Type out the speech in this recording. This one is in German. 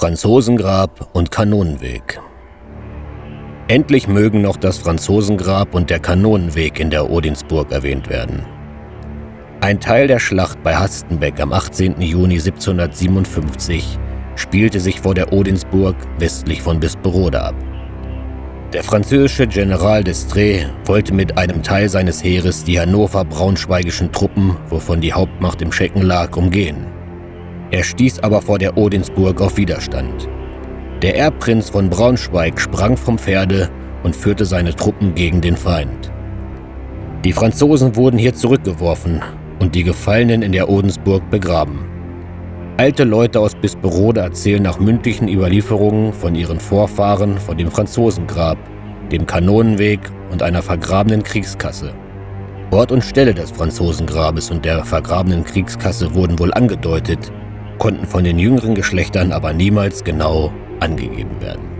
Franzosengrab und Kanonenweg. Endlich mögen noch das Franzosengrab und der Kanonenweg in der Odinsburg erwähnt werden. Ein Teil der Schlacht bei Hastenbeck am 18. Juni 1757 spielte sich vor der Odinsburg westlich von Bisperode ab. Der französische General d'Estrée wollte mit einem Teil seines Heeres die hannover-braunschweigischen Truppen, wovon die Hauptmacht im Schecken lag, umgehen. Er stieß aber vor der Odinsburg auf Widerstand. Der Erbprinz von Braunschweig sprang vom Pferde und führte seine Truppen gegen den Feind. Die Franzosen wurden hier zurückgeworfen und die Gefallenen in der Odensburg begraben. Alte Leute aus Bisperode erzählen nach mündlichen Überlieferungen von ihren Vorfahren von dem Franzosengrab, dem Kanonenweg und einer vergrabenen Kriegskasse. Ort und Stelle des Franzosengrabes und der vergrabenen Kriegskasse wurden wohl angedeutet, konnten von den jüngeren Geschlechtern aber niemals genau angegeben werden.